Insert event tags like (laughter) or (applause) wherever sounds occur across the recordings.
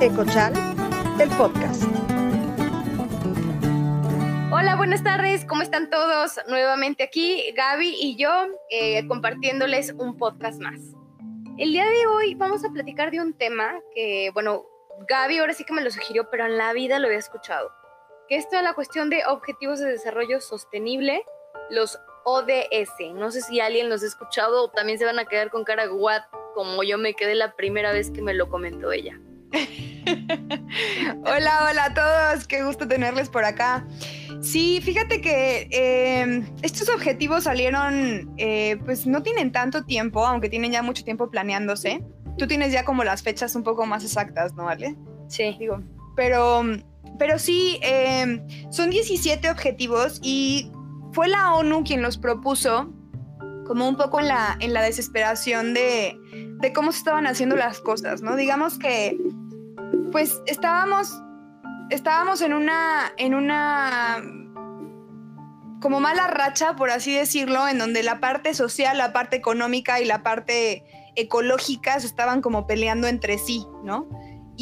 Ecochal, el podcast. Hola, buenas tardes, ¿cómo están todos? Nuevamente aquí Gaby y yo eh, compartiéndoles un podcast más. El día de hoy vamos a platicar de un tema que, bueno, Gaby ahora sí que me lo sugirió, pero en la vida lo había escuchado. Que esto es la cuestión de Objetivos de Desarrollo Sostenible, los ODS. No sé si alguien los ha escuchado o también se van a quedar con cara what, como yo me quedé la primera vez que me lo comentó ella. (laughs) hola, hola a todos, qué gusto tenerles por acá. Sí, fíjate que em, estos objetivos salieron, eh, pues no tienen tanto tiempo, aunque tienen ya mucho tiempo planeándose. Tú tienes ya como las fechas un poco más exactas, ¿no, vale? Sí. Digo, pero, pero sí, em, son 17 objetivos y fue la ONU quien los propuso como un poco en la, en la desesperación de, de cómo se estaban haciendo las cosas, ¿no? Digamos que pues estábamos, estábamos en una, en una como mala racha, por así decirlo, en donde la parte social, la parte económica y la parte ecológica se estaban como peleando entre sí, ¿no?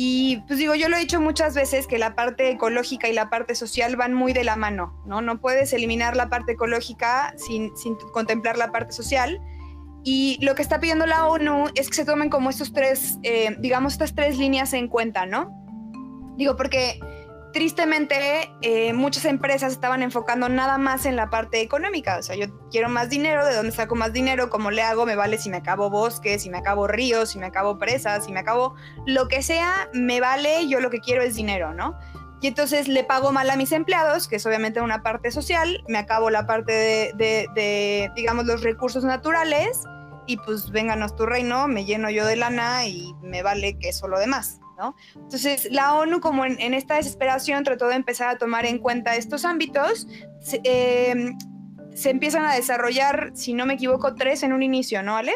Y pues digo, yo lo he dicho muchas veces que la parte ecológica y la parte social van muy de la mano, ¿no? No puedes eliminar la parte ecológica sin, sin contemplar la parte social. Y lo que está pidiendo la ONU es que se tomen como estos tres, eh, digamos, estas tres líneas en cuenta, ¿no? Digo, porque tristemente eh, muchas empresas estaban enfocando nada más en la parte económica. O sea, yo quiero más dinero, ¿de dónde saco más dinero? ¿Cómo le hago? Me vale si me acabo bosques, si me acabo ríos, si me acabo presas, si me acabo lo que sea, me vale, yo lo que quiero es dinero, ¿no? Y entonces le pago mal a mis empleados, que es obviamente una parte social, me acabo la parte de, digamos, los recursos naturales y pues vénganos tu reino, me lleno yo de lana y me vale que eso lo demás, ¿no? Entonces la ONU como en, esta desesperación trató de empezar a tomar en cuenta estos ámbitos, se, em, se, empiezan a desarrollar, si no me equivoco, tres en un inicio, ¿no, Ale?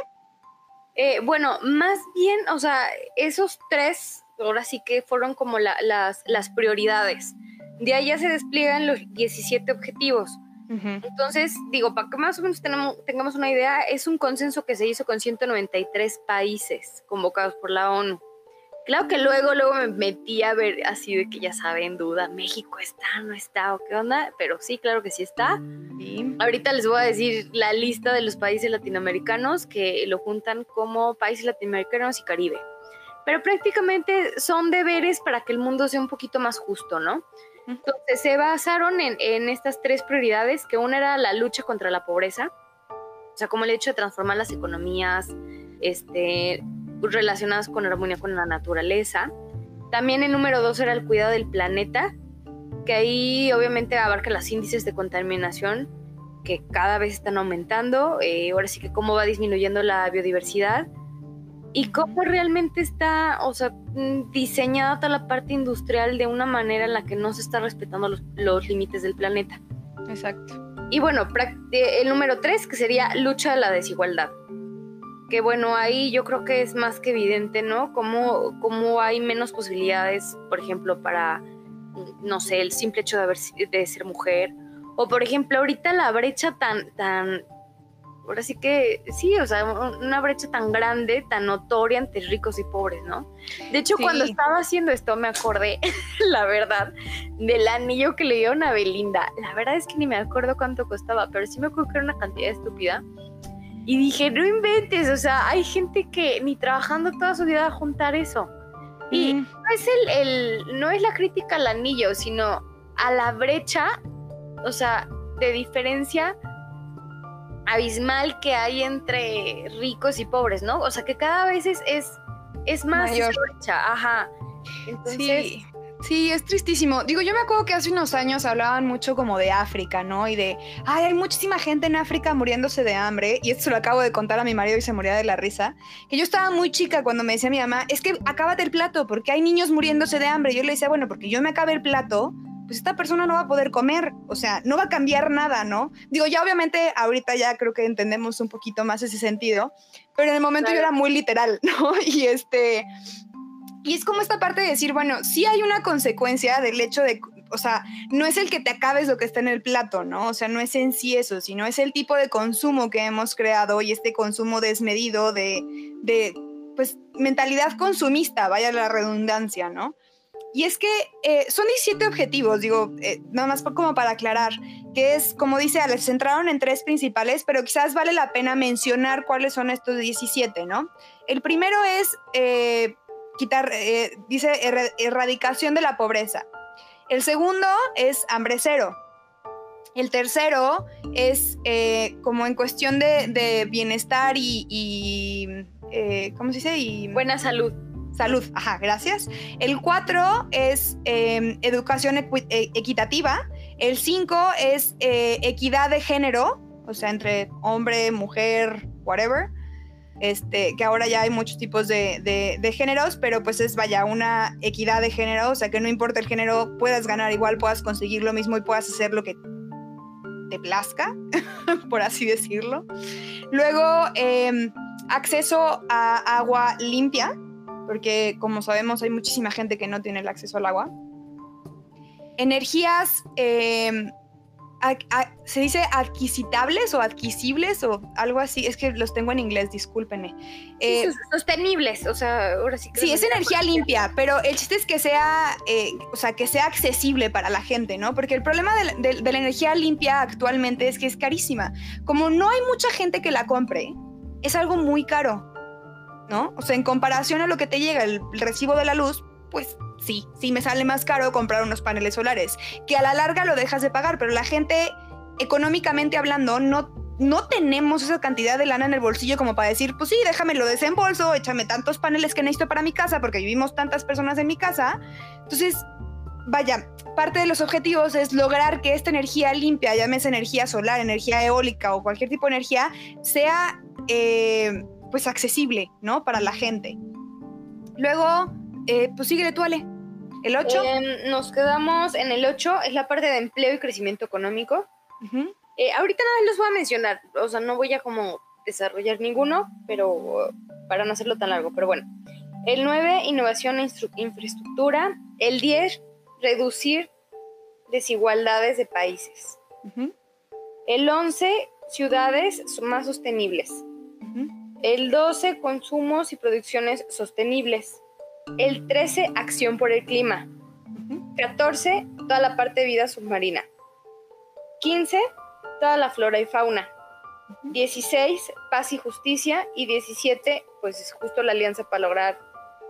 Eh, bueno, más bien, o sea, esos tres ahora sí que fueron como las, las prioridades. De ahí ya se despliegan los 17 objetivos. Entonces, digo, para que más o menos tengamos una idea, es un consenso que se hizo con 193 países convocados por la ONU. Claro que luego, luego me metí a ver así de que ya saben, duda, México está, no está o qué onda, pero sí, claro que sí está. Ahorita les voy a decir la lista de los países latinoamericanos que lo juntan como países latinoamericanos y Caribe pero prácticamente son deberes para que el mundo sea un poquito más justo, ¿no? Entonces se basaron en, estas tres prioridades, que una era la lucha contra la pobreza, o sea, como el hecho de transformar las economías este, relacionadas con armonía con la naturaleza. También el número dos era el cuidado del planeta, que ahí obviamente abarca los índices de contaminación que cada vez están aumentando, eh, ahora sí que cómo va disminuyendo la biodiversidad y cómo realmente está, o sea, mm, diseñada toda la parte industrial de una manera en la que no se está respetando los, límites del planeta. Exacto. Y bueno, eh, el número tres, que sería lucha a la desigualdad. Que bueno, ahí yo creo que es más que evidente, ¿no? Cómo, cómo hay menos posibilidades, por ejemplo, para, no sé, el simple hecho de, haber, de ser mujer. O por ejemplo, ahorita la brecha tan, tan, ahora sí que sí, o sea, una brecha tan grande, tan notoria entre ricos y pobres, ¿no? De hecho, cuando estaba haciendo esto me acordé, (laughs) la verdad, del anillo que le dieron a Belinda. La verdad es que ni me acuerdo cuánto costaba, pero sí me acuerdo que era una cantidad estúpida. Y dije, no inventes, o sea, hay gente que ni trabajando toda su vida va a juntar eso. Y no es el, no es la crítica al anillo, sino a la brecha, o sea, de diferencia abismal que hay entre ricos y pobres, ¿no? O sea, que cada vez es, es, más Mayor. ajá. sí. Sí, es tristísimo. Digo, yo me acuerdo que hace unos años hablaban mucho como de África, ¿no? Y de, ay, hay muchísima gente en África muriéndose de hambre. Y esto se lo acabo de contar a mi marido y se moría de la risa. Que yo estaba muy chica cuando me decía mi mamá, es que acábate el plato porque hay niños muriéndose de hambre. Y yo le decía, bueno, porque yo me acabe el plato, pues esta persona no va a poder comer, o sea, no va a cambiar nada, ¿no? Digo, ya obviamente ahorita ya creo que entendemos un poquito más ese sentido, pero en el momento yo era muy literal, (laughs) ¿no? Y este, y es como esta parte de decir, bueno, sí hay una consecuencia del hecho de, o sea, no es el que te acabes lo que está en el plato, ¿no? O sea, no es en sí eso, sino es el tipo de consumo que hemos creado y este consumo desmedido de, de pues, mentalidad consumista, vaya la redundancia, ¿no? Y es que eh, son 17 objetivos, digo, eh, nada más como para aclarar, que es, como dice Alex, centraron en tres principales, pero quizás vale la pena mencionar cuáles son estos 17, ¿no? El primero es eh, quitar, dice, erradicación de la pobreza. El segundo es hambre cero. El tercero es como en cuestión de, bienestar y, y ¿cómo se dice? Y, Buena salud Salud, ajá, gracias. El 4 es em, educación e, equitativa. El 5 es eh, equidad de género, o sea, entre hombre, mujer, whatever. Este, que ahora ya hay muchos tipos de, géneros, pero pues es, vaya, una equidad de género, o sea, que no importa el género, puedas ganar igual, puedas conseguir lo mismo y puedas hacer lo que te plazca, (laughs) por así decirlo. Luego, em, acceso a agua limpia, porque como sabemos hay muchísima gente que no tiene el acceso al agua. Energías, em, se dice adquisitables o adquisibles o algo así, es que los tengo en inglés, discúlpenme. Eh, sostenibles, o sea, ahora sí. Sí, es energía limpia, pero el chiste es que sea, eh, o sea, que sea accesible para la gente, ¿no? Porque el problema de, de la energía limpia actualmente es que es carísima. Como no hay mucha gente que la compre, es algo muy caro. ¿no? O sea, en comparación a lo que te llega el recibo de la luz, pues sí, sí me sale más caro comprar unos paneles solares, que a la larga lo dejas de pagar, pero la gente, económicamente hablando, no, no tenemos esa cantidad de lana en el bolsillo como para decir, pues sí, déjame lo desembolso, échame tantos paneles que necesito para mi casa, porque vivimos tantas personas en mi casa. Entonces, vaya, parte de los objetivos es lograr que esta energía limpia, llámese energía solar, energía eólica o cualquier tipo de energía, sea... Eh, pues accesible, ¿no? Para la gente. Luego, eh, pues síguele tú, Ale. ¿El 8? Em, nos quedamos en el 8, es la parte de empleo y crecimiento económico. Eh, ahorita nada les voy a mencionar, o sea, no voy a como desarrollar ninguno, pero para no hacerlo tan largo, pero bueno. El 9, innovación e infraestructura. El 10, reducir desigualdades de países. El 11, ciudades más sostenibles. El 12, consumos y producciones sostenibles. El 13, acción por el clima. 14, toda la parte de vida submarina. 15, toda la flora y fauna. 16, paz y justicia. Y 17, pues es justo la alianza para lograr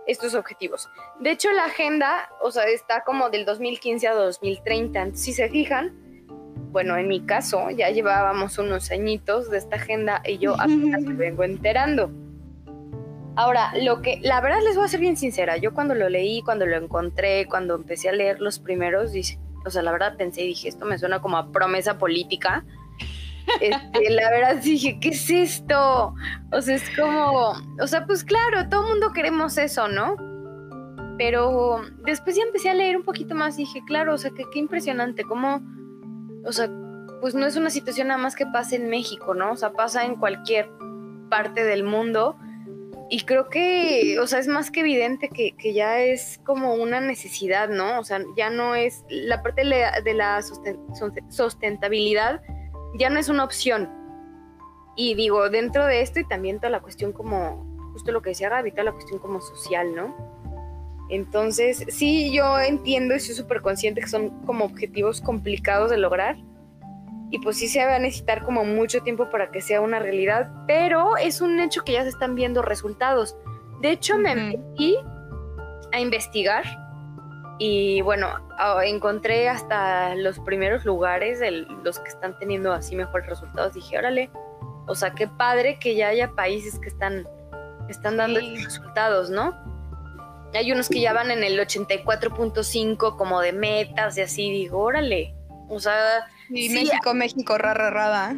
estos objetivos. De hecho, la agenda, o sea, está como del 2015 a 2030. si se fijan, bueno, en mi caso, ya llevábamos unos añitos de esta agenda y yo apenas me (laughs) vengo enterando. Ahora, lo que, la verdad les voy a ser bien sincera, yo cuando lo leí, cuando lo encontré, cuando empecé a leer los primeros, o sea, la verdad pensé y dije, esto me suena como a promesa política. (laughs) Este, la verdad dije, ¿qué es esto? O sea, es como, o sea, pues claro, todo mundo queremos eso, ¿no? Pero después ya empecé a leer un poquito más y dije, claro, o sea, que qué impresionante, cómo o sea, pues no es una situación nada más que pasa en México, ¿no? O sea, pasa en cualquier parte del mundo. Y creo que, o sea, es más que evidente que, ya es como una necesidad, ¿no? O sea, ya no es, la parte de la, sustentabilidad ya no es una opción. Y digo, dentro de esto y también toda la cuestión como, justo lo que decía Gaby, toda la cuestión como social, ¿no? Entonces, sí, yo entiendo y soy súper consciente que son como objetivos complicados de lograr. Y pues sí se va a necesitar como mucho tiempo para que sea una realidad, pero es un hecho que ya se están viendo resultados. De hecho, me metí a investigar y bueno, encontré hasta los primeros lugares los que están teniendo así mejores resultados. Dije, órale, o sea, qué padre que ya haya países que están, están dando resultados, ¿no? Hay unos que ya van en el 84.5 como de metas y así, digo, órale. O sea... Y México, México, rara, rara.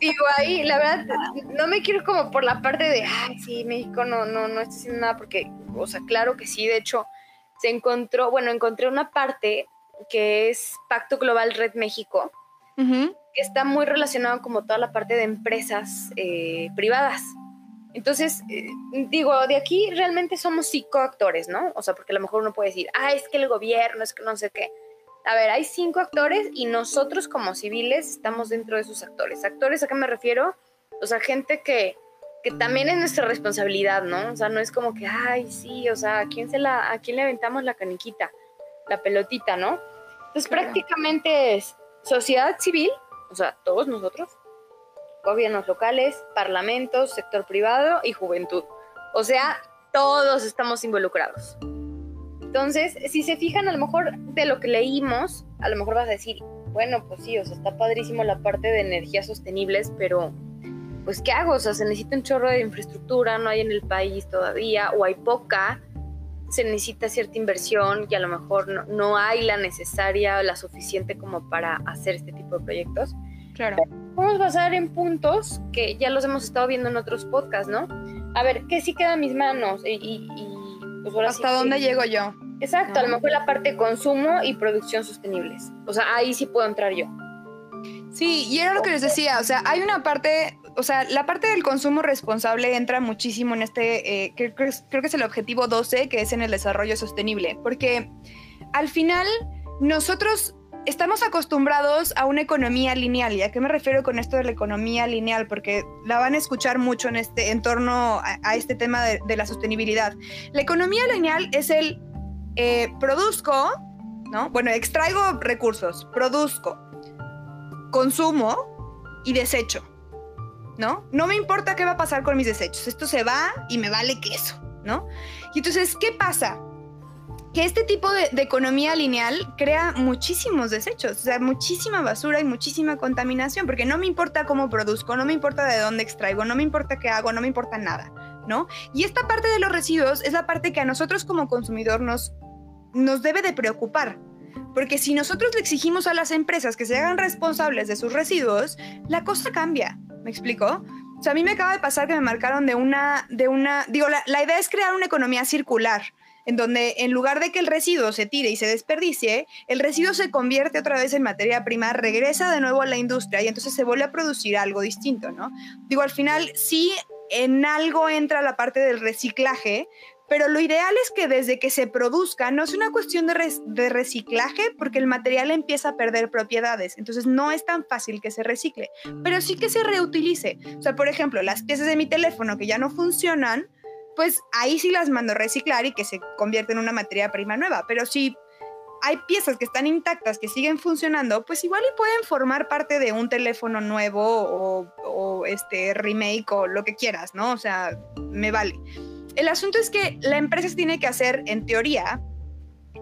digo, ahí, la verdad, no me quiero como por la parte de, ay, sí, México no, no, no está haciendo nada, porque, o sea, claro que sí, de hecho, se encontró, bueno, encontré una parte que es Pacto Global Red México, que está muy relacionado como toda la parte de empresas eh, privadas. Entonces, eh, digo, de aquí realmente somos psicoactores, ¿no? O sea, porque a lo mejor uno puede decir, ah, es que el gobierno, es que no sé qué. A ver, hay cinco actores y nosotros como civiles estamos dentro de esos actores. ¿Actores a qué me refiero? O sea, gente que, que también es nuestra responsabilidad, ¿no? O sea, no es como que, ay, sí, o sea, ¿a quién, se la, a quién le aventamos la caniquita, la pelotita, ¿no? Entonces prácticamente es sociedad civil, o sea, todos nosotros, gobiernos locales, parlamentos, sector privado y juventud. O sea, todos estamos involucrados. Entonces, si se fijan, a lo mejor de lo que leímos, a lo mejor vas a decir, bueno, pues sí, o sea, está padrísimo la parte de energías sostenibles, pero pues ¿qué hago? O sea, se necesita un chorro de infraestructura, no hay en el país todavía, o hay poca, se necesita cierta inversión y a lo mejor no, no hay la necesaria o la suficiente como para hacer este tipo de proyectos. Claro. Vamos a basar en puntos que ya los hemos estado viendo en otros podcasts, ¿no? A ver, ¿qué sí queda en mis manos? Y, y, pues ahora ¿Hasta dónde llego yo? Exacto, a lo mejor la parte de consumo y producción sostenibles. O sea, ahí sí puedo entrar yo. Sí, y era lo que les decía, o sea, hay una parte, o sea, la parte del consumo responsable entra muchísimo en este, eh, creo, creo que es el objetivo 12, que es en el desarrollo sostenible, porque al final nosotros estamos acostumbrados a una economía lineal. ¿Y a qué me refiero con esto de la economía lineal? Porque la van a escuchar mucho en, este, en torno a, este tema de, la sostenibilidad. La economía lineal es el eh, produzco, ¿no? Bueno, extraigo recursos, produzco, consumo y desecho, ¿no? No me importa qué va a pasar con mis desechos. Esto se va y me vale queso, ¿no? Y entonces, ¿qué pasa? Que este tipo de, economía lineal crea muchísimos desechos, o sea, muchísima basura y muchísima contaminación, porque no me importa cómo produzco, no me importa de dónde extraigo, no me importa qué hago, no me importa nada, ¿no? Y esta parte de los residuos es la parte que a nosotros como consumidor nos, nos debe de preocupar, porque si nosotros le exigimos a las empresas que se hagan responsables de sus residuos, la cosa cambia, ¿me explico? O sea, a mí me acaba de pasar que me marcaron de una, de una, digo, la, la idea es crear una economía circular, en donde en lugar de que el residuo se tire y se desperdicie, el residuo se convierte otra vez en materia prima, regresa de nuevo a la industria y entonces se vuelve a producir algo distinto, ¿no? Digo, al final sí en algo entra la parte del reciclaje, pero lo ideal es que desde que se produzca no es una cuestión de, de, reciclaje porque el material empieza a perder propiedades, entonces no es tan fácil que se recicle, pero sí que se reutilice. O sea, por ejemplo, las piezas de mi teléfono que ya no funcionan, pues ahí sí las mando a reciclar y que se convierten en una materia prima nueva. Pero si hay piezas que están intactas, que siguen funcionando, pues igual y pueden formar parte de un teléfono nuevo o, este remake o lo que quieras, ¿no? O sea, me vale. El asunto es que la empresa tiene que hacer, en teoría,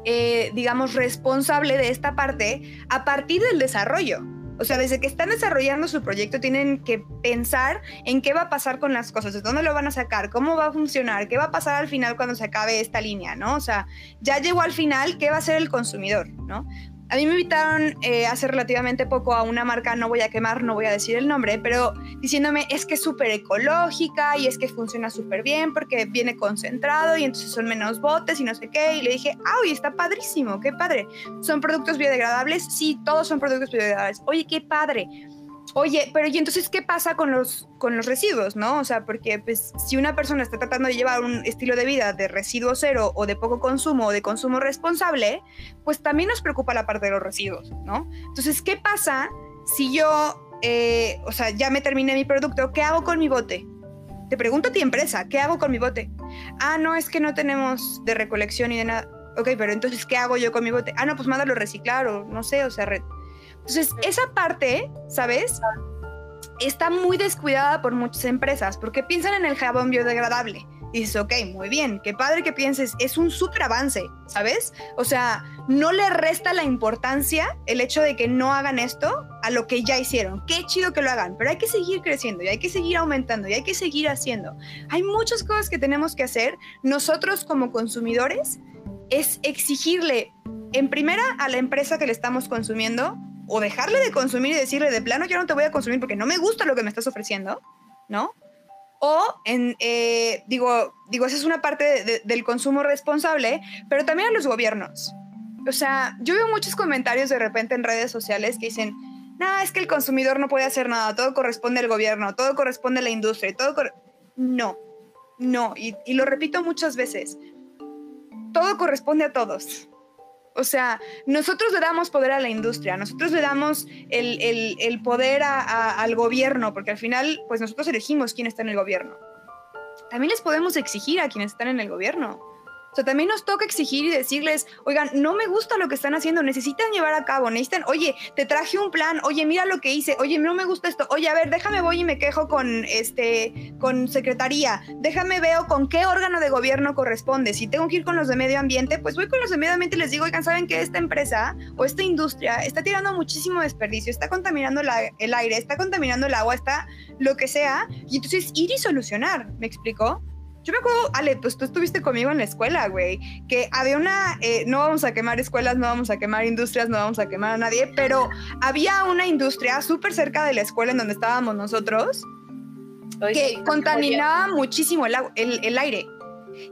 eh, digamos, responsable de esta parte a partir del desarrollo. O sea, desde que están desarrollando su proyecto tienen que pensar en qué va a pasar con las cosas, de dónde lo van a sacar, cómo va a funcionar, qué va a pasar al final cuando se acabe esta línea, ¿no? O sea, ya llegó al final, ¿qué va a hacer el consumidor, ¿no? A mí me invitaron eh, hace relativamente poco a una marca, no voy a quemar, no voy a decir el nombre, pero diciéndome es que es súper ecológica y es que funciona súper bien porque viene concentrado y entonces son menos botes y no sé qué. Y le dije, ¡ay, está padrísimo! ¡Qué padre! ¿Son productos biodegradables? Sí, todos son productos biodegradables. Oye, qué padre. Oye, pero ¿y entonces qué pasa con los, con los residuos, no? O sea, porque pues, si una persona está tratando de llevar un estilo de vida de residuo cero o de poco consumo o de consumo responsable, pues también nos preocupa la parte de los residuos, ¿no? Entonces, ¿qué pasa si yo, eh, o sea, ya me terminé mi producto, ¿qué hago con mi bote? Te pregunto a ti, empresa, ¿qué hago con mi bote? Ah, no, es que no tenemos de recolección y de nada. Ok, pero entonces, ¿qué hago yo con mi bote? Ah, no, pues mándalo a reciclar o no sé, o sea, entonces, esa parte, ¿sabes? Está muy descuidada por muchas empresas porque piensan en el jabón biodegradable. Y dices, ok, muy bien, qué padre que pienses, es un súper avance, ¿sabes? O sea, no le resta la importancia el hecho de que no hagan esto a lo que ya hicieron. Qué chido que lo hagan, pero hay que seguir creciendo y hay que seguir aumentando y hay que seguir haciendo. Hay muchas cosas que tenemos que hacer nosotros como consumidores, es exigirle en primera a la empresa que le estamos consumiendo o dejarle de consumir y decirle de plano yo no te voy a consumir porque no me gusta lo que me estás ofreciendo, ¿no? O, en, eh, digo, digo, esa es una parte del consumo responsable, pero también a los gobiernos. O sea, yo veo muchos comentarios de repente en redes sociales que dicen, no, es que el consumidor no puede hacer nada, todo corresponde al gobierno, todo corresponde a la industria, todo... No, no, y, y lo repito muchas veces, todo corresponde a todos. O sea, nosotros le damos poder a la industria, nosotros le damos el, poder al gobierno, porque al final, pues nosotros elegimos quién está en el gobierno. También les podemos exigir a quienes están en el gobierno. O sea, también nos toca exigir y decirles, oigan, no me gusta lo que están haciendo, necesitan llevar a cabo, necesitan, oye, te traje un plan, oye, mira lo que hice, oye, no me gusta esto, oye, a ver, déjame voy y me quejo con, este, con secretaría, déjame veo con qué órgano de gobierno corresponde, si tengo que ir con los de medio ambiente, pues voy con los de medio ambiente y les digo, oigan, ¿saben que esta empresa o esta industria está tirando muchísimo desperdicio, está contaminando el aire, está contaminando el agua, está lo que sea, y entonces ir y solucionar, ¿me explico? Yo me acuerdo, Ale, pues tú estuviste conmigo en la escuela, güey, que había una, eh, no vamos a quemar escuelas, no vamos a quemar industrias, no vamos a quemar a nadie, pero había una industria súper cerca de la escuela en donde estábamos nosotros que contaminaba muchísimo el, el aire.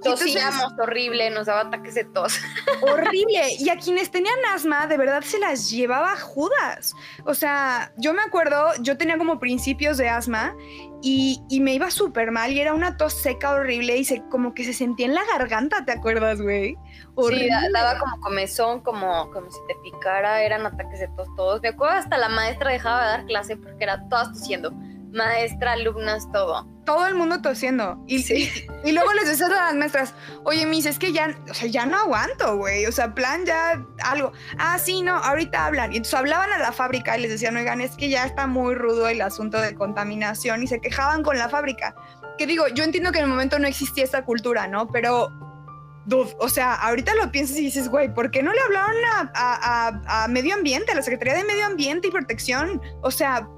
Tosíamos horrible, nos daba ataques de tos. (laughs) Horrible. Y a quienes tenían asma, de verdad se las llevaba judas. O sea, yo me acuerdo, yo tenía como principios de asma y, me iba súper mal y era una tos seca horrible y se, como que se sentía en la garganta, ¿te acuerdas, güey? Sí, daba como comezón, como, como si te picara, eran ataques de tos todos. Me acuerdo hasta la maestra dejaba de dar clase porque era todas tosiendo maestra, alumnas, todo. Todo el mundo tosiendo. Y, y, luego les decía a las maestras, oye, mis, es que ya, o sea, ya no aguanto, güey. O sea, plan ya algo. Ah, sí, no, ahorita hablan. Y entonces hablaban a la fábrica y les decían, oigan, es que ya está muy rudo el asunto de contaminación y se quejaban con la fábrica. Que digo, yo entiendo que en el momento no existía esta cultura, ¿no? Pero o sea, ahorita lo piensas y dices, güey, ¿por qué no le hablaron a, a, a, Medio Ambiente, a la Secretaría de Medio Ambiente y Protección? O sea,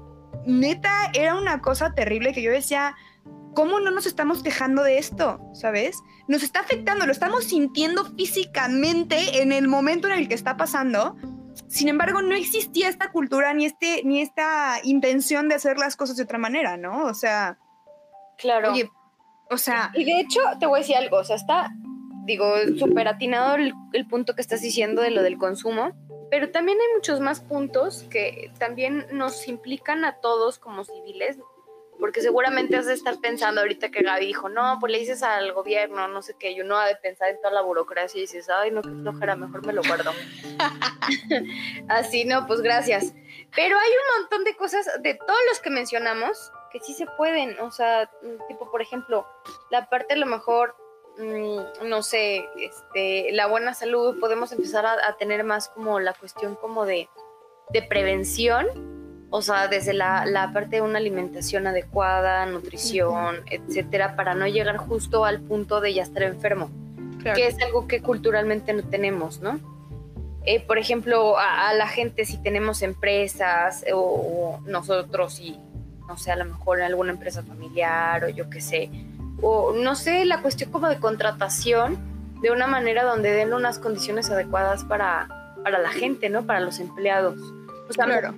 neta era una cosa terrible que yo decía, ¿cómo no nos estamos quejando de esto? ¿Sabes? Nos está afectando, lo estamos sintiendo físicamente en el momento en el que está pasando. Sin embargo, no existía esta cultura ni, este, ni esta intención de hacer las cosas de otra manera, ¿no? O sea... Claro. o sea... Y de hecho, te voy a decir algo, o sea, está, digo, súper atinado el punto que estás diciendo de lo del consumo pero también hay muchos más puntos que también nos implican a todos como civiles, porque seguramente has de estar pensando ahorita que Gaby dijo, no, pues le dices al gobierno, no sé qué, y uno ha de pensar en toda la burocracia y dices, ay, no, qué flojera, mejor me lo guardo. (laughs) Así, no, pues gracias. Pero hay un montón de cosas de todos los que mencionamos que sí se pueden, o sea, tipo, por ejemplo, la parte a lo mejor Mm, no sé, este, la buena salud, podemos empezar a, tener más como la cuestión como de, prevención, o sea, desde la, parte de una alimentación adecuada, nutrición, etcétera, para no llegar justo al punto de ya estar enfermo, que es algo que culturalmente no tenemos, ¿no? Eh, por ejemplo, a, la gente si tenemos empresas o, o nosotros y, no sé, a lo mejor alguna empresa familiar o yo qué sé, o no sé, la cuestión como de contratación de una manera donde den unas condiciones adecuadas para, para la gente, ¿no? Para los empleados. O sea, claro.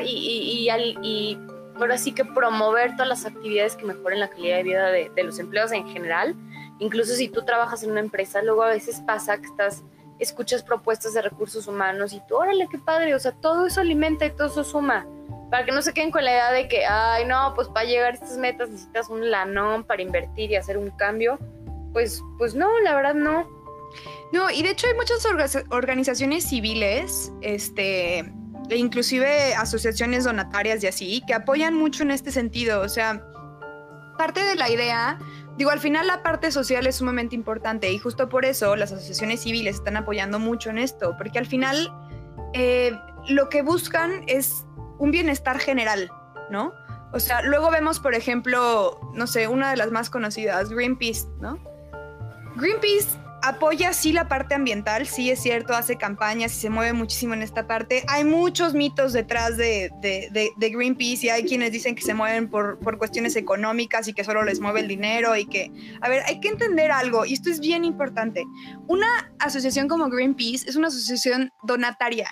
Y, y, y, y, ahora sí que promover todas las actividades que mejoren la calidad de vida de, de los empleados en general. Incluso si tú trabajas en una empresa, luego a veces pasa que estás escuchas propuestas de recursos humanos y tú, órale, qué padre, o sea, todo eso alimenta y todo eso suma para que no se queden con la idea de que, ay, no, pues para llegar a estas metas necesitas un lanón para invertir y hacer un cambio. Pues, pues no, la verdad no. No, y de hecho hay muchas organizaciones civiles, este, e inclusive asociaciones donatarias y así, que apoyan mucho en este sentido. O sea, parte de la idea, digo, al final la parte social es sumamente importante y justo por eso las asociaciones civiles están apoyando mucho en esto, porque al final eh, lo que buscan es un bienestar general, ¿no? O sea, luego vemos, por ejemplo, no sé, una de las más conocidas, Greenpeace, ¿no? Greenpeace apoya sí la parte ambiental, sí es cierto, hace campañas y se mueve muchísimo en esta parte. Hay muchos mitos detrás de, Greenpeace y hay quienes dicen que se mueven por, por, cuestiones económicas y que solo les mueve el dinero y que, a ver, hay que entender algo y esto es bien importante. Una asociación como Greenpeace es una asociación donataria.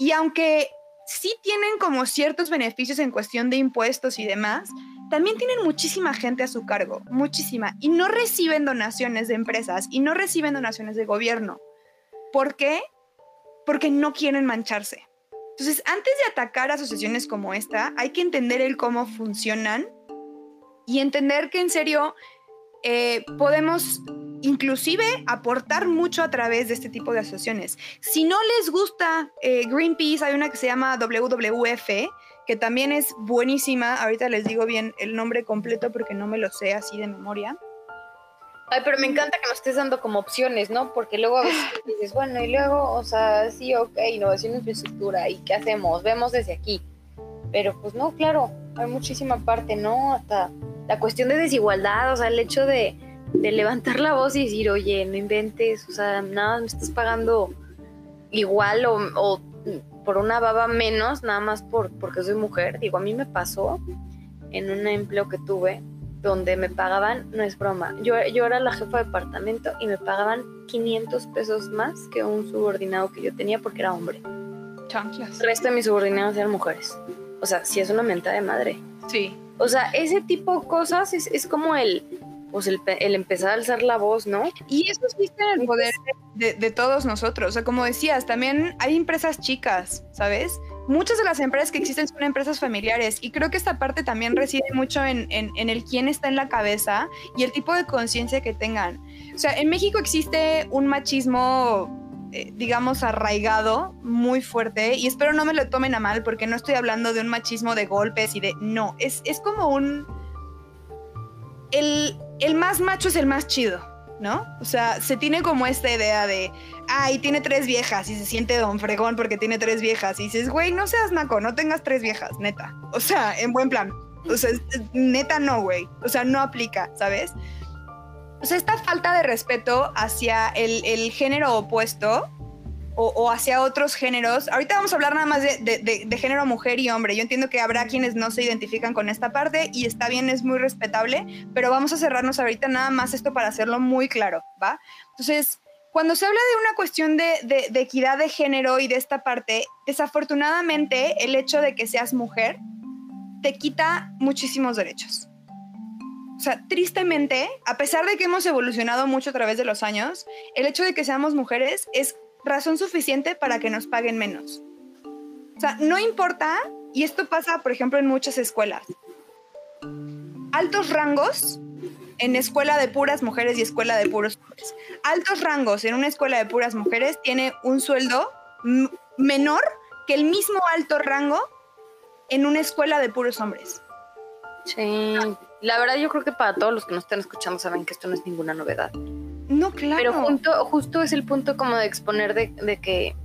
Y aunque sí tienen como ciertos beneficios en cuestión de impuestos y demás, también tienen muchísima gente a su cargo, muchísima, y no reciben donaciones de empresas y no reciben donaciones de gobierno. ¿Por qué? Porque no quieren mancharse. Entonces, antes de atacar asociaciones como esta, hay que entender el cómo funcionan y entender que en serio eh, podemos inclusive aportar mucho a través de este tipo de asociaciones. Si no les gusta eh, Greenpeace, hay una que se llama WWF, que también es buenísima. Ahorita les digo bien el nombre completo porque no me lo sé así de memoria. Ay, pero me encanta que nos estés dando como opciones, ¿no? Porque luego a veces (gasps) dices, bueno, y luego, o sea, sí, ok, innovación en infraestructura, ¿y qué hacemos? Vemos desde aquí. Pero pues no, claro, hay muchísima parte, ¿no? Hasta la cuestión de desigualdad, o sea, el hecho de, de levantar la voz y decir, oye, no inventes, o sea, nada, me estás pagando igual o, o por una baba menos, nada más por, porque soy mujer. Digo, a mí me pasó en un empleo que tuve donde me pagaban, no es broma, yo, yo era la jefa de departamento y me pagaban 500 pesos más que un subordinado que yo tenía porque era hombre. Chanclas. El resto de mis subordinados eran mujeres. O sea, sí es una menta de madre. Sí. O sea, ese tipo de cosas es, es como el, pues el, el, empezar a alzar la voz, ¿no? Y eso en el poder de, de, todos nosotros. O sea, como decías, también hay empresas chicas, ¿sabes? Muchas de las empresas que existen son empresas familiares y creo que esta parte también reside mucho en, en, en el quién está en la cabeza y el tipo de conciencia que tengan. O sea, en México existe un machismo eh, digamos, arraigado, muy fuerte, y espero no me lo tomen a mal porque no estoy hablando de un machismo de golpes y de... No, es, es como un... El, el más macho es el más chido, ¿no? O sea, se tiene como esta idea de, ay, tiene tres viejas y se siente don fregón porque tiene tres viejas. Y dices, güey, no seas naco, no tengas tres viejas, neta. O sea, en buen plan. O sea, neta no, güey. O sea, no aplica, ¿sabes? O sea, esta falta de respeto hacia el, el género opuesto o, o, hacia otros géneros. Ahorita vamos a hablar nada más de, de, de, de, género mujer y hombre. Yo entiendo que habrá quienes no se identifican con esta parte y está bien, es muy respetable, pero vamos a cerrarnos ahorita nada más esto para hacerlo muy claro, ¿va? Entonces, cuando se habla de una cuestión de, de equidad de género y de esta parte, desafortunadamente el hecho de que seas mujer te quita muchísimos derechos. O sea, tristemente, a pesar de que hemos evolucionado mucho a través de los años, el hecho de que seamos mujeres es razón suficiente para que nos paguen menos. O sea, no importa, y esto pasa, por ejemplo, en muchas escuelas. Altos rangos en escuela de puras mujeres y escuela de puros hombres. Altos rangos en una escuela de puras mujeres tiene un sueldo menor que el mismo alto rango en una escuela de puros hombres. Sí, la verdad yo creo que para todos los que nos están escuchando saben que esto no es ninguna novedad. No, claro. Pero junto, justo es el punto como de exponer de, de, que,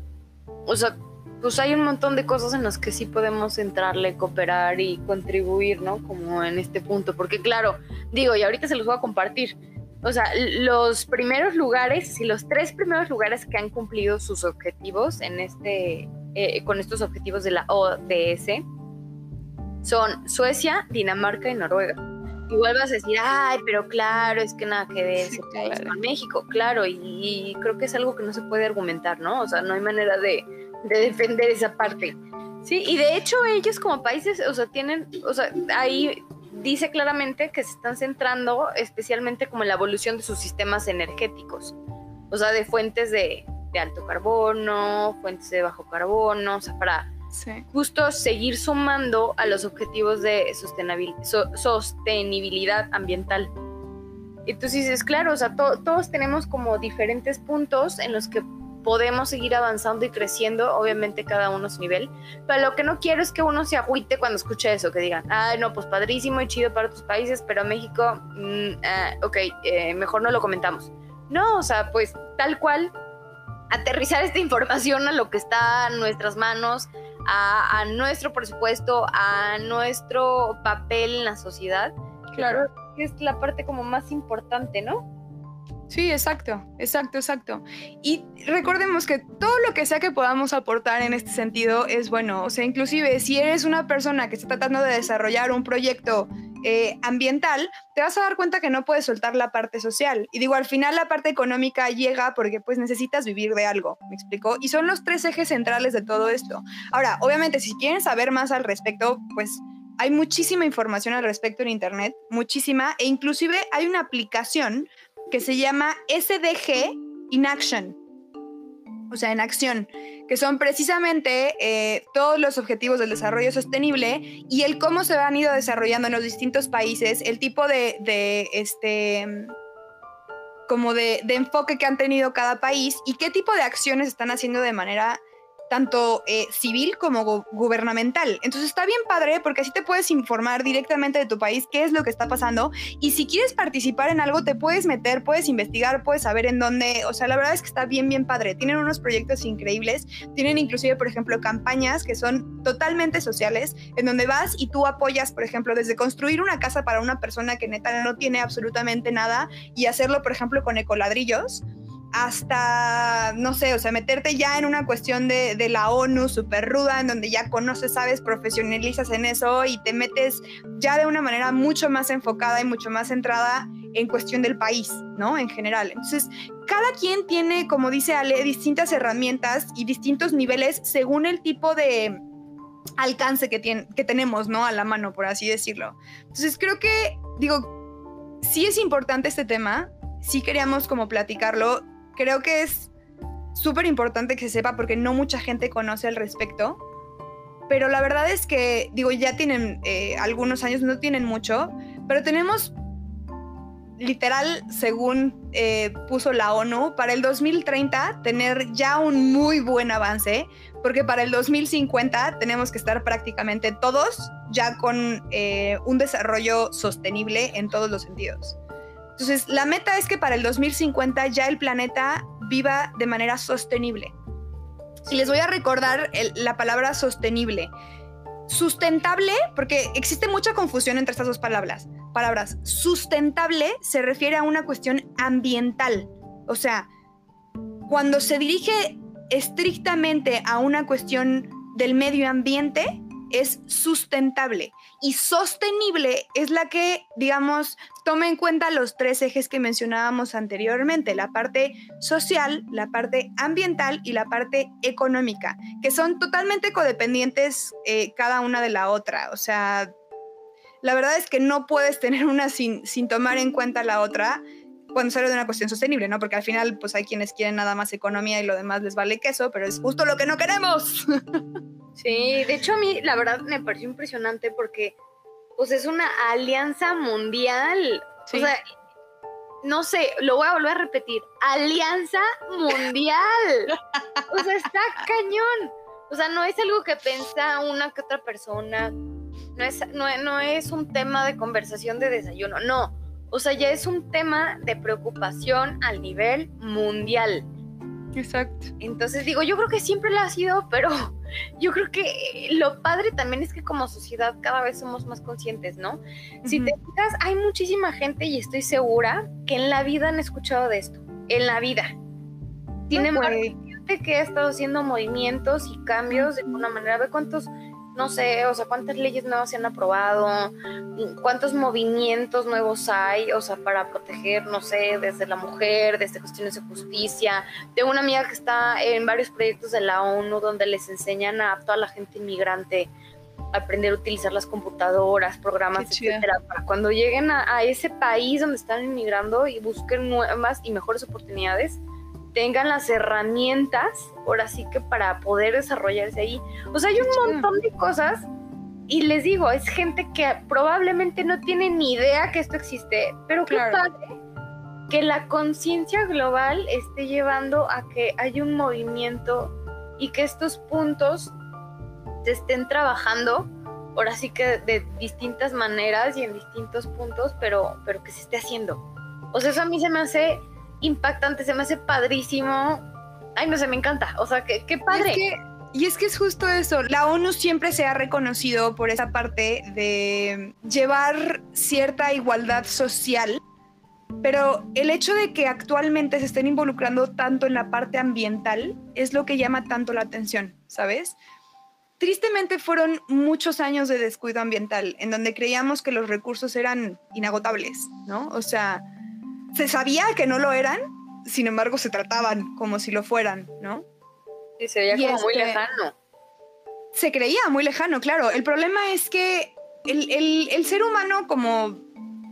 o sea, pues hay un montón de cosas en las que sí podemos entrarle, cooperar y contribuir, ¿no? Como en este punto, porque claro, digo, y ahorita se los voy a compartir. O sea, los primeros lugares, y los tres primeros lugares que han cumplido sus objetivos en este, eh, con estos objetivos de la ODS, son Suecia, Dinamarca y Noruega igual vas a decir, ay, pero claro, es que nada que ver sí, claro. México, claro, y, y, creo que es algo que no se puede argumentar, ¿no? O sea, no hay manera de, de, defender esa parte. Sí, y de hecho ellos como países, o sea, tienen, o sea, ahí dice claramente que se están centrando especialmente como en la evolución de sus sistemas energéticos, o sea, de fuentes de, de alto carbono, fuentes de bajo carbono, o sea, para Sí. justo seguir sumando a los objetivos de so, sostenibilidad ambiental. Entonces dices, claro, o sea, to todos tenemos como diferentes puntos en los que podemos seguir avanzando y creciendo, obviamente cada uno a su nivel, pero lo que no quiero es que uno se agüite cuando escuche eso, que digan, ah, no, pues padrísimo y chido para otros países, pero México, mm, uh, ok, eh, mejor no lo comentamos. No, o sea, pues tal cual, aterrizar esta información a lo que está en nuestras manos, a, a, nuestro presupuesto, a nuestro papel en la sociedad. Claro. Que es la parte como más importante, ¿no? Sí, exacto, exacto, exacto. Y recordemos que todo lo que sea que podamos aportar en este sentido es bueno. O sea, inclusive si eres una persona que está tratando de desarrollar un proyecto eh, ambiental, te vas a dar cuenta que no puedes soltar la parte social. Y digo, al final la parte económica llega porque pues necesitas vivir de algo, ¿me explico? Y son los tres ejes centrales de todo esto. Ahora, obviamente, si quieren saber más al respecto, pues hay muchísima información al respecto en Internet, muchísima, e inclusive hay una aplicación que se llama SDG in Action, o sea, en acción, que son precisamente eh, todos los objetivos del desarrollo sostenible y el cómo se han ido desarrollando en los distintos países, el tipo de, este como de, enfoque que han tenido cada país y qué tipo de acciones están haciendo de manera tanto eh, civil como gubernamental. Entonces está bien padre porque así te puedes informar directamente de tu país qué es lo que está pasando y si quieres participar en algo te puedes meter, puedes investigar, puedes saber en dónde, o sea, la verdad es que está bien, bien padre. Tienen unos proyectos increíbles, tienen inclusive, por ejemplo, campañas que son totalmente sociales, en donde vas y tú apoyas, por ejemplo, desde construir una casa para una persona que neta no tiene absolutamente nada y hacerlo, por ejemplo, con ecoladrillos hasta, no sé, o sea, meterte ya en una cuestión de, la ONU súper ruda, en donde ya conoces, sabes, profesionalizas en eso y te metes ya de una manera mucho más enfocada y mucho más centrada en cuestión del país, ¿no? En general. Entonces, cada quien tiene, como dice Ale, distintas herramientas y distintos niveles según el tipo de alcance que, que tenemos, ¿no? A la mano, por así decirlo. Entonces, creo que, digo, sí es importante este tema, sí queríamos como platicarlo creo que es súper importante que se sepa porque no mucha gente conoce al respecto. Pero la verdad es que, digo, ya tienen eh, algunos años, no tienen mucho, pero tenemos literal, según eh, puso la ONU, para el 2030 tener ya un muy buen avance, porque para el 2050 tenemos que estar prácticamente todos ya con eh, un desarrollo sostenible en todos los sentidos. Entonces, la meta es que para el 2050 ya el planeta viva de manera sostenible. Y les voy a recordar la palabra sostenible. Sustentable, porque existe mucha confusión entre estas dos palabras. Palabras. Sustentable se refiere a una cuestión ambiental. O sea, cuando se dirige estrictamente a una cuestión del medio ambiente, es sustentable y sostenible es la que, digamos, toma en cuenta los tres ejes que mencionábamos anteriormente, la parte social, la parte ambiental y la parte económica, que son totalmente codependientes eh, cada una de la otra. O sea, la verdad es que no puedes tener una sin, sin tomar en cuenta la otra cuando se habla de una cuestión sostenible, ¿no? Porque al final, pues hay quienes quieren nada más economía y lo demás les vale queso, pero es justo lo que no queremos. (laughs) Sí, de hecho a mí la verdad me pareció impresionante porque pues es una alianza mundial. O sea, no sé, lo voy a volver a repetir, alianza mundial. o sea, está cañón. O sea, no es algo que piensa una que otra persona. No es, no, no es un tema de conversación de desayuno, no. O sea, ya es un tema de preocupación al nivel mundial. Exacto. Entonces digo, yo creo que siempre lo ha sido, pero (laughs) yo creo que lo padre también es que como sociedad cada vez somos más conscientes, ¿no? Si te fijas, hay muchísima gente y estoy segura que en la vida han escuchado de esto, en la vida. Tiene más gente que ha estado haciendo movimientos y cambios de una manera. Ve cuántos no sé, o sea, cuántas leyes nuevas se han aprobado, cuántos movimientos nuevos hay, o sea, para proteger, no sé, desde la mujer, desde cuestiones de justicia. Tengo una amiga que está en varios proyectos de la ONU donde les enseñan a toda la gente inmigrante a aprender a utilizar las computadoras, programas, etcétera, para cuando lleguen a, a ese país donde están inmigrando y busquen nuevas y mejores oportunidades, tengan las herramientas, ahora sí que para poder desarrollarse ahí. O sea, hay un montón de cosas y les digo, es gente que probablemente no tiene ni idea que esto existe, pero qué padre que la conciencia global esté llevando a que haya un movimiento y que estos puntos se estén trabajando, ahora sí que de distintas maneras y en distintos puntos, pero, pero que se esté haciendo. O sea, eso a mí se me hace impactante, se me hace padrísimo. Ay, no sé, me encanta. O sea, qué, qué padre. Y es, que, es justo eso. La ONU siempre se ha reconocido por esa parte de llevar cierta igualdad social. Pero el hecho de que actualmente se estén involucrando tanto en la parte ambiental es lo que llama tanto la atención, ¿sabes? Tristemente fueron muchos años de descuido ambiental, en donde creíamos que los recursos eran inagotables, ¿no? O sea, se sabía que no lo eran, sin embargo se trataban como si lo fueran, ¿no? Y se veía como muy este, lejano. Se creía muy lejano, claro. El problema es que el, ser humano, como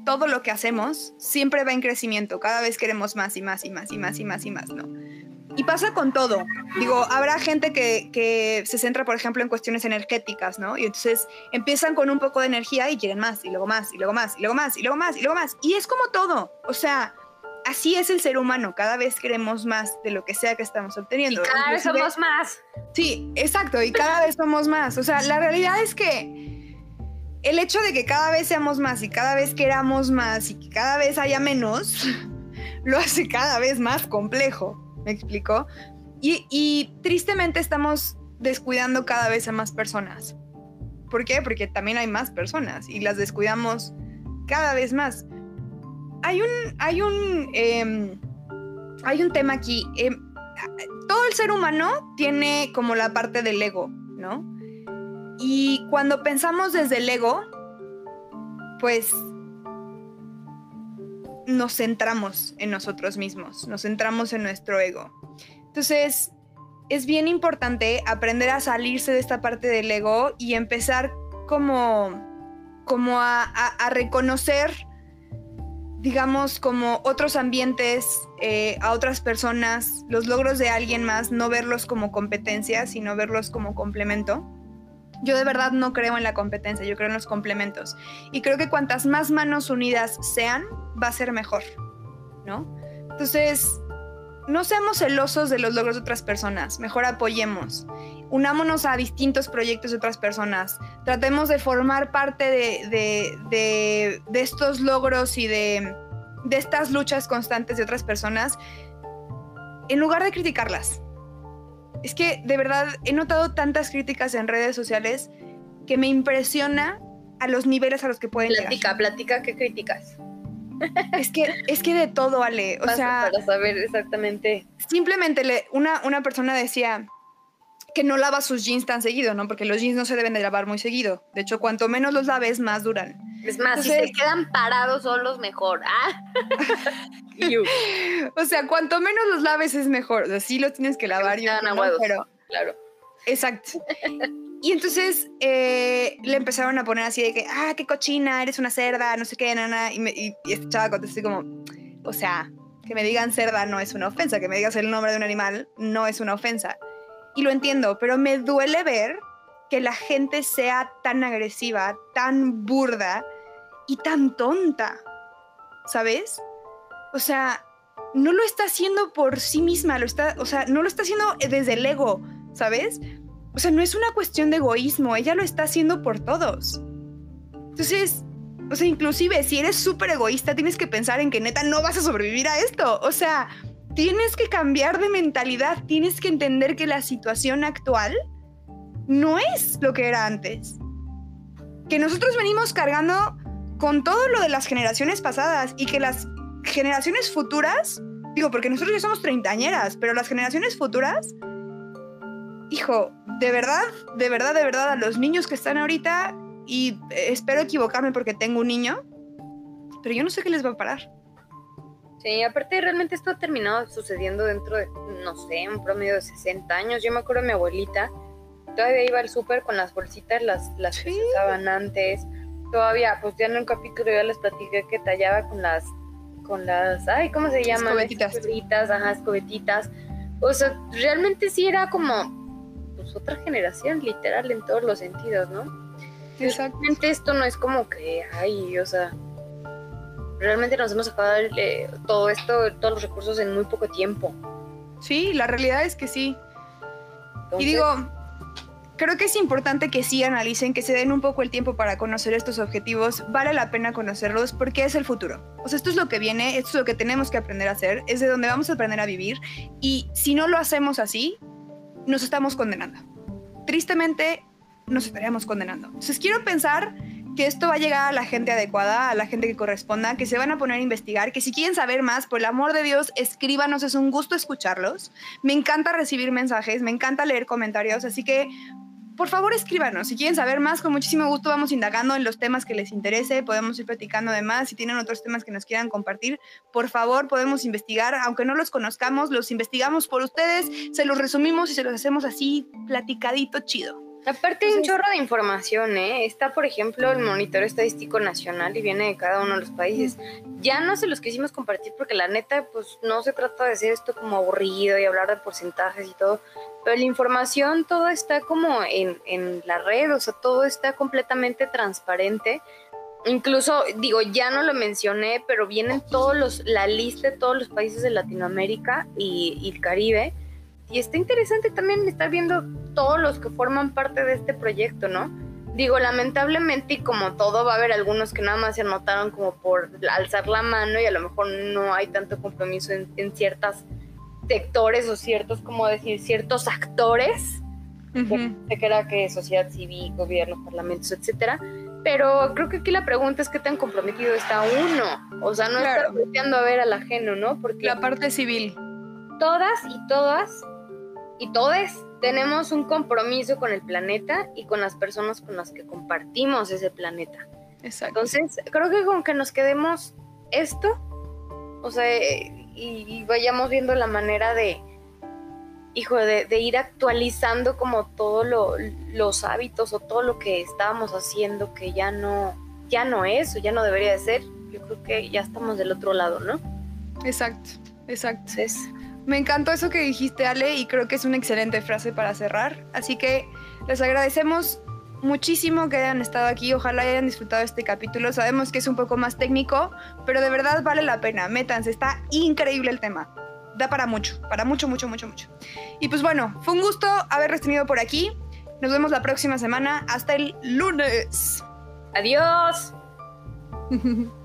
todo lo que hacemos, siempre va en crecimiento. Cada vez queremos más y más y más y más y más y más, ¿no? Y pasa con todo. Digo, habrá gente que, que, se centra, por ejemplo, en cuestiones energéticas, ¿no? Y entonces empiezan con un poco de energía y quieren más, y luego más, y luego más, y luego más, y luego más, y luego más. Y es como todo. O sea, así es el ser humano. Cada vez queremos más de lo que sea que estamos obteniendo. Y cada vez somos más. Sí, exacto. Y cada vez somos más. O sea, la realidad es que el hecho de que cada vez seamos más y cada vez queramos más y que cada vez haya menos, (laughs) lo hace cada vez más complejo. ¿Me explico? Y, tristemente estamos descuidando cada vez a más personas. ¿Por qué? Porque también hay más personas y las descuidamos cada vez más hay un, hay un, em, hay un tema aquí. Em, todo el ser humano tiene como la parte del ego, ¿no? Y cuando pensamos desde el ego, pues nos centramos en nosotros mismos, nos centramos en nuestro ego. Entonces, es bien importante aprender a salirse de esta parte del ego y empezar como, como a, a reconocer digamos, como otros ambientes, eh, a otras personas, los logros de alguien más, no verlos como competencia, sino verlos como complemento. Yo de verdad no creo en la competencia, yo creo en los complementos. Y creo que cuantas más manos unidas sean, va a ser mejor, ¿no? Entonces, no seamos celosos de los logros de otras personas, mejor apoyemos unámonos a distintos proyectos de otras personas, tratemos de formar parte de, estos logros y de, estas luchas constantes de otras personas, en lugar de criticarlas. Es que de verdad he notado tantas críticas en redes sociales que me impresiona a los niveles a los que pueden platica, Platica, ¿qué críticas? (laughs) Es que, es que de todo, Ale. O sea. Para saber exactamente. Simplemente le, una, una persona decía: que no lava sus jeans tan seguido, ¿no? Porque los jeans no se deben de lavar muy seguido. De hecho, cuanto menos los laves, más duran. Es más, si se quedan parados solos, mejor. (laughs) ¿ah? o sea, cuanto menos los laves es mejor. O sea, sí los tienes que lavar. Y no, pero... Claro. Exacto. Y entonces eh, le empezaron a poner así de que, ah, qué cochina, eres una cerda, no sé qué, nana. Y, me, y, y esta chava contestó como, o sea, que me digan cerda no es una ofensa, que me digas el nombre de un animal no es una ofensa y lo entiendo, pero me duele ver que la gente sea tan agresiva, tan burda y tan tonta, ¿sabes? O sea, no lo está haciendo por sí misma, lo está, o sea, no lo está haciendo desde el ego, ¿sabes? O sea, no es una cuestión de egoísmo, ella lo está haciendo por todos. Entonces, o sea, inclusive si eres súper egoísta, tienes que pensar en que neta no vas a sobrevivir a esto. O sea, tienes que cambiar de mentalidad, tienes que entender que la situación actual no es lo que era antes. Que nosotros venimos cargando con todo lo de las generaciones pasadas y que las generaciones futuras, digo, porque nosotros ya somos treintañeras, pero las generaciones futuras, hijo, de verdad, de verdad, de verdad, a los niños que están ahorita, y espero equivocarme porque tengo un niño, pero yo no sé qué les va a parar. Sí, aparte realmente esto ha terminado sucediendo dentro de, no sé, un promedio de 60 años. Yo me acuerdo de mi abuelita, todavía iba al súper con las bolsitas, las, las que se usaban antes. Todavía, pues ya en un capítulo ya les platiqué que tallaba con las, con las, ay, ¿cómo se llaman? Escobetitas. Escobetitas, ajá, escobetitas. O sea, realmente sí era como, pues otra generación, literal, en todos los sentidos, ¿no? Exactamente esto no es como que, ay, o sea realmente nos hemos sacado todo esto, todos los recursos en muy poco tiempo. Sí, la realidad es que sí. y digo, creo que es importante que sí analicen, que se den un poco el tiempo para conocer estos objetivos. Vale la pena conocerlos porque es el futuro. O sea, esto es lo que viene, esto es lo que tenemos que aprender a hacer, es de donde vamos a aprender a vivir. Y si no lo hacemos así, nos estamos condenando. Tristemente, nos estaríamos condenando. Entonces, quiero pensar que esto va a llegar a la gente adecuada, a la gente que corresponda, que se van a poner a investigar, que si quieren saber más, por el amor de Dios, escríbanos, es un gusto escucharlos. Me encanta recibir mensajes, me encanta leer comentarios, así que por favor escríbanos. Si quieren saber más, con muchísimo gusto vamos indagando en los temas que les interese, podemos ir platicando de más. Si tienen otros temas que nos quieran compartir, por favor podemos investigar, aunque no los conozcamos, los investigamos por ustedes, se los resumimos y se los hacemos así platicadito chido. Aparte hay un chorro de información, ¿eh? Está, por ejemplo, el monitor estadístico nacional y viene de cada uno de los países. Ya no se los quisimos compartir porque la neta, pues no se trata de hacer esto como aburrido y hablar de porcentajes y todo, pero la información, todo está como en, en la red, o sea, todo está completamente transparente. Incluso, digo, ya no lo mencioné, pero vienen todos los, la lista de todos los países de Latinoamérica y, y el Caribe y está interesante también estar viendo todos los que forman parte de este proyecto, ¿no? Digo, lamentablemente, y como todo, va a haber algunos que nada más se anotaron como por alzar la mano y a lo mejor no hay tanto compromiso en, en ciertos sectores o ciertos, como decir, ciertos actores. Se crea que sociedad civil, gobierno, parlamentos, etcétera. Pero creo que aquí la pregunta es qué tan comprometido está uno. O sea, no estar volteando a ver al ajeno, ¿no? Porque la parte civil. Todas y todas y todos tenemos un compromiso con el planeta y con las personas con las que compartimos ese planeta. Exacto. Entonces, creo que con que nos quedemos esto, o sea, y, vayamos viendo la manera de, hijo, de, ir actualizando como todos los hábitos o todo lo que estábamos haciendo que ya no, ya no es o ya no debería de ser, yo creo que ya estamos del otro lado, ¿no? Exacto, exacto. Entonces, me encantó eso que dijiste, Ale, y creo que es una excelente frase para cerrar. Así que les agradecemos muchísimo que hayan estado aquí. Ojalá hayan disfrutado este capítulo. Sabemos que es un poco más técnico, pero de verdad vale la pena. Métanse, está increíble el tema. Da para mucho, para mucho, mucho, mucho, mucho. Y pues bueno, fue un gusto haberles tenido por aquí. Nos vemos la próxima semana. Hasta el lunes. Adiós. (laughs)